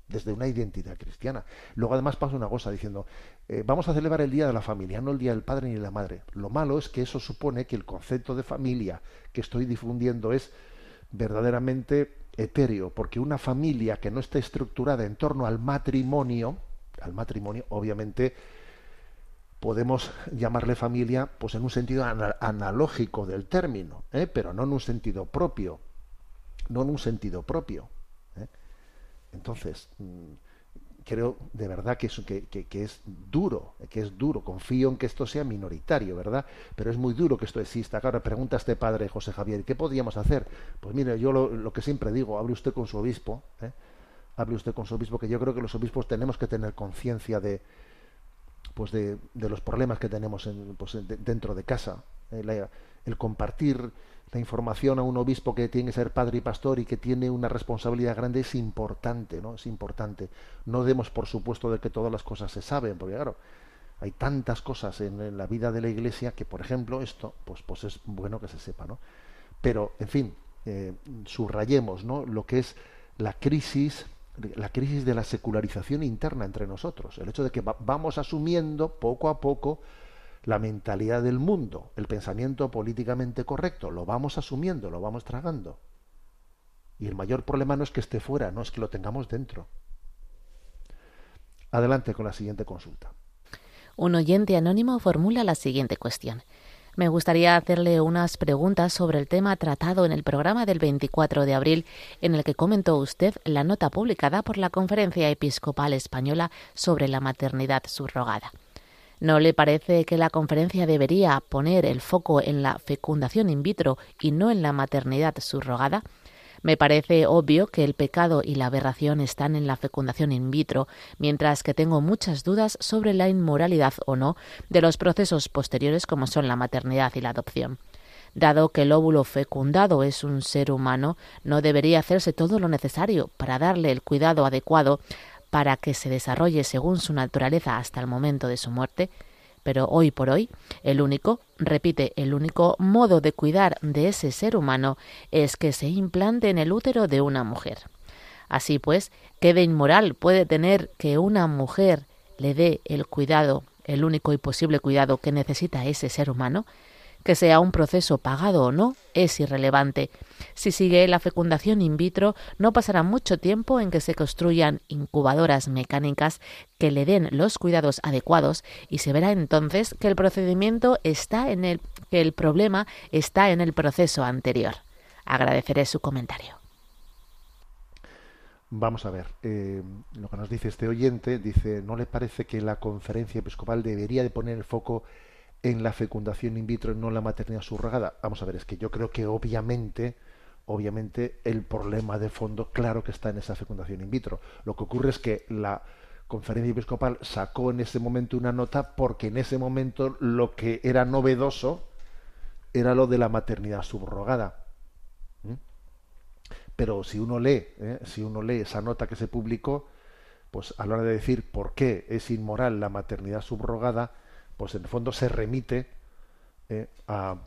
desde una identidad cristiana. Luego además pasa una cosa diciendo, eh, vamos a celebrar el Día de la Familia, no el Día del Padre ni de la Madre. Lo malo es que eso supone que el concepto de familia que estoy difundiendo es verdaderamente etéreo, porque una familia que no esté estructurada en torno al matrimonio, al matrimonio, obviamente podemos llamarle familia pues en un sentido analógico del término, ¿eh? pero no en un sentido propio, no en un sentido propio. ¿eh? Entonces, mm, creo de verdad que es, que, que, es duro, que es duro. Confío en que esto sea minoritario, ¿verdad? Pero es muy duro que esto exista. Ahora pregunta este padre José Javier, ¿qué podríamos hacer? Pues mire, yo lo, que siempre digo, hable usted con su obispo, ¿eh? hable usted con su obispo, que yo creo que los obispos tenemos que tener conciencia de pues de, los problemas que tenemos en, pues, dentro de casa. ¿eh? el compartir la información a un obispo que tiene que ser padre y pastor y que tiene una responsabilidad grande es importante, ¿no? Es importante. No demos por supuesto de que todas las cosas se saben, porque claro, hay tantas cosas en, la vida de la iglesia que, por ejemplo, esto, pues, pues es bueno que se sepa, ¿no? Pero, en fin, eh, subrayemos, ¿no? Lo que es la crisis, la crisis de la secularización interna entre nosotros, el hecho de que vamos asumiendo poco a poco la mentalidad del mundo, el pensamiento políticamente correcto, lo vamos asumiendo, lo vamos tragando. Y el mayor problema no es que esté fuera, no es que lo tengamos dentro. Adelante con la siguiente consulta. Un oyente anónimo formula la siguiente cuestión. Me gustaría hacerle unas preguntas sobre el tema tratado en el programa del 24 de abril, en el que comentó usted la nota publicada por la Conferencia Episcopal Española sobre la maternidad subrogada. ¿No le parece que la conferencia debería poner el foco en la fecundación in vitro y no en la maternidad subrogada? Me parece obvio que el pecado y la aberración están en la fecundación in vitro, mientras que tengo muchas dudas sobre la inmoralidad o no de los procesos posteriores como son la maternidad y la adopción. Dado que el óvulo fecundado es un ser humano, no debería hacerse todo lo necesario para darle el cuidado adecuado para que se desarrolle según su naturaleza hasta el momento de su muerte, pero hoy por hoy, el único, repite, el único modo de cuidar de ese ser humano es que se implante en el útero de una mujer. Así pues, ¿qué de inmoral puede tener que una mujer le dé el cuidado, el único y posible cuidado que necesita ese ser humano? Que sea un proceso pagado o no es irrelevante. Si sigue la fecundación in vitro, no pasará mucho tiempo en que se construyan incubadoras mecánicas que le den los cuidados adecuados y se verá entonces que el procedimiento está en el que el problema está en el proceso anterior. Agradeceré su comentario. Vamos a ver, eh, lo que nos dice este oyente, dice, ¿no le parece que la conferencia episcopal debería de poner el foco en la fecundación in vitro no en la maternidad subrogada. Vamos a ver, es que yo creo que obviamente, obviamente el problema de fondo, claro que está en esa fecundación in vitro. Lo que ocurre es que la conferencia episcopal sacó en ese momento una nota porque en ese momento lo que era novedoso era lo de la maternidad subrogada. ¿Mm? Pero si uno lee, ¿eh? si uno lee esa nota que se publicó, pues a la hora de decir por qué es inmoral la maternidad subrogada, pues en el fondo se remite eh, a,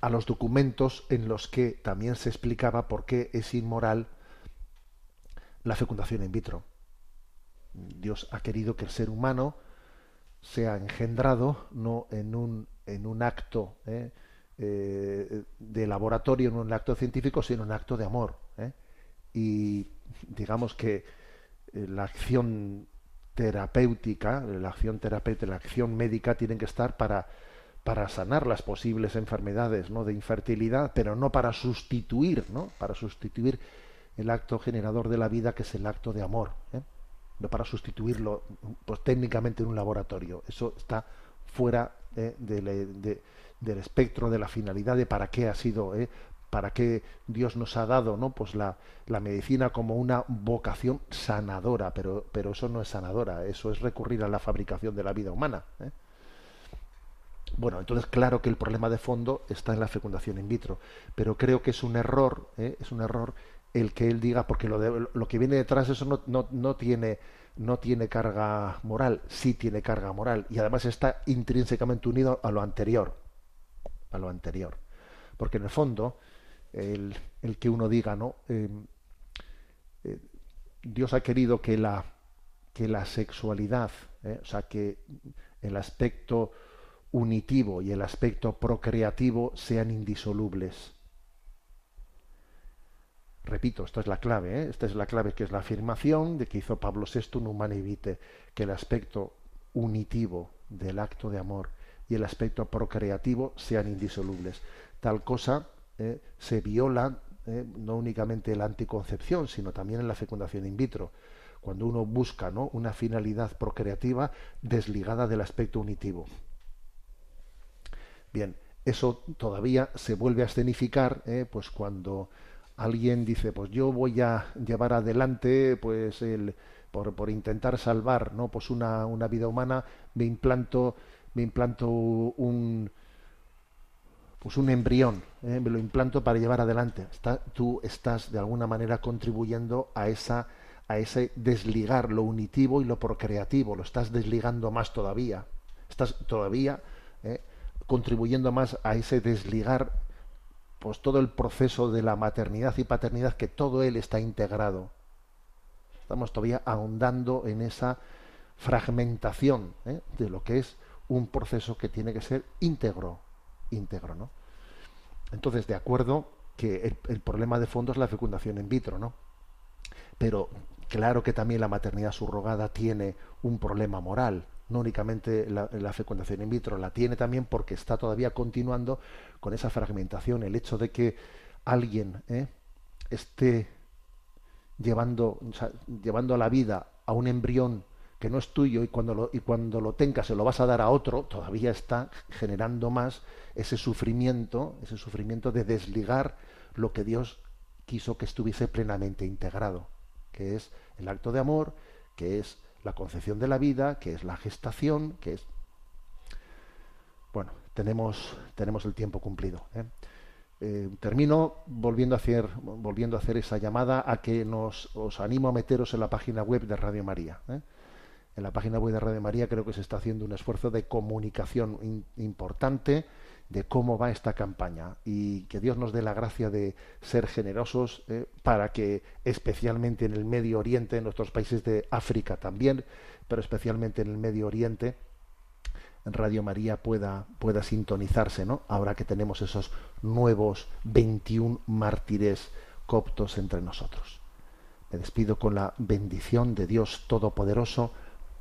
a los documentos en los que también se explicaba por qué es inmoral la fecundación in vitro. Dios ha querido que el ser humano sea engendrado no en un, en un acto eh, eh, de laboratorio, en un acto científico, sino en un acto de amor. Y digamos que la acción terapéutica, la acción terapéutica, la acción médica tienen que estar para, para sanar las posibles enfermedades ¿no? de infertilidad, pero no para sustituir, ¿no? Para sustituir el acto generador de la vida, que es el acto de amor, ¿eh? no para sustituirlo pues, técnicamente en un laboratorio. Eso está fuera ¿eh? del espectro de la finalidad de para qué ha sido ¿eh? Para qué Dios nos ha dado ¿no? pues la, la, medicina como una vocación sanadora, pero, pero eso no es sanadora, eso es recurrir a la fabricación de la vida humana. ¿eh? Bueno, entonces claro que el problema de fondo está en la fecundación in vitro, pero creo que es un error, ¿eh? es un error el que él diga, porque lo, lo que viene detrás eso no, no, no, tiene no tiene carga moral, sí tiene carga moral, y además está intrínsecamente unido a lo anterior, a lo anterior. Porque en el fondo, el, que uno diga, ¿no? Eh, eh, Dios ha querido que la, que la sexualidad, ¿eh? o sea, que el aspecto unitivo y el aspecto procreativo sean indisolubles. Repito, esta es la clave, ¿eh? esta es la clave que es la afirmación de que hizo Pablo VI en Humane Vitae, que el aspecto unitivo del acto de amor y el aspecto procreativo sean indisolubles. Tal cosa eh, se viola eh, no únicamente la anticoncepción, sino también en la fecundación in vitro, cuando uno busca ¿no? una finalidad procreativa desligada del aspecto unitivo. Bien, eso todavía se vuelve a escenificar eh, pues cuando alguien dice pues yo voy a llevar adelante pues el, por, por intentar salvar no pues una, una vida humana me implanto me implanto un, pues un embrión, ¿eh? me lo implanto para llevar adelante. tú estás de alguna manera contribuyendo a esa a ese desligar lo unitivo y lo procreativo, lo estás desligando más todavía. Estás todavía ¿eh? contribuyendo más a ese desligar pues todo el proceso de la maternidad y paternidad que todo él está integrado. Estamos todavía ahondando en esa fragmentación ¿eh? de lo que es un proceso que tiene que ser íntegro, íntegro, ¿no? Entonces, de acuerdo que el, problema de fondo es la fecundación in vitro, ¿no? Pero claro que también la maternidad subrogada tiene un problema moral, no únicamente la, fecundación in vitro, la tiene también porque está todavía continuando con esa fragmentación, el hecho de que alguien ¿eh? esté llevando, llevando a la vida a un embrión que no es tuyo y cuando lo, y cuando lo tengas se lo vas a dar a otro, todavía está generando más ese sufrimiento, ese sufrimiento de desligar lo que Dios quiso que estuviese plenamente integrado, que es el acto de amor, que es la concepción de la vida, que es la gestación, que es bueno, tenemos, tenemos el tiempo cumplido. ¿eh? Eh, termino volviendo a hacer volviendo a hacer esa llamada a que nos os animo a meteros en la página web de Radio María. ¿eh? En la página web de Radio María creo que se está haciendo un esfuerzo de comunicación importante de cómo va esta campaña y que Dios nos dé la gracia de ser generosos ¿eh? para que especialmente en el Medio Oriente, en nuestros países de África también, pero especialmente en el Medio Oriente, Radio María pueda, pueda sintonizarse, ¿no? Ahora que tenemos esos nuevos 21 mártires coptos entre nosotros. Me despido con la bendición de Dios Todopoderoso,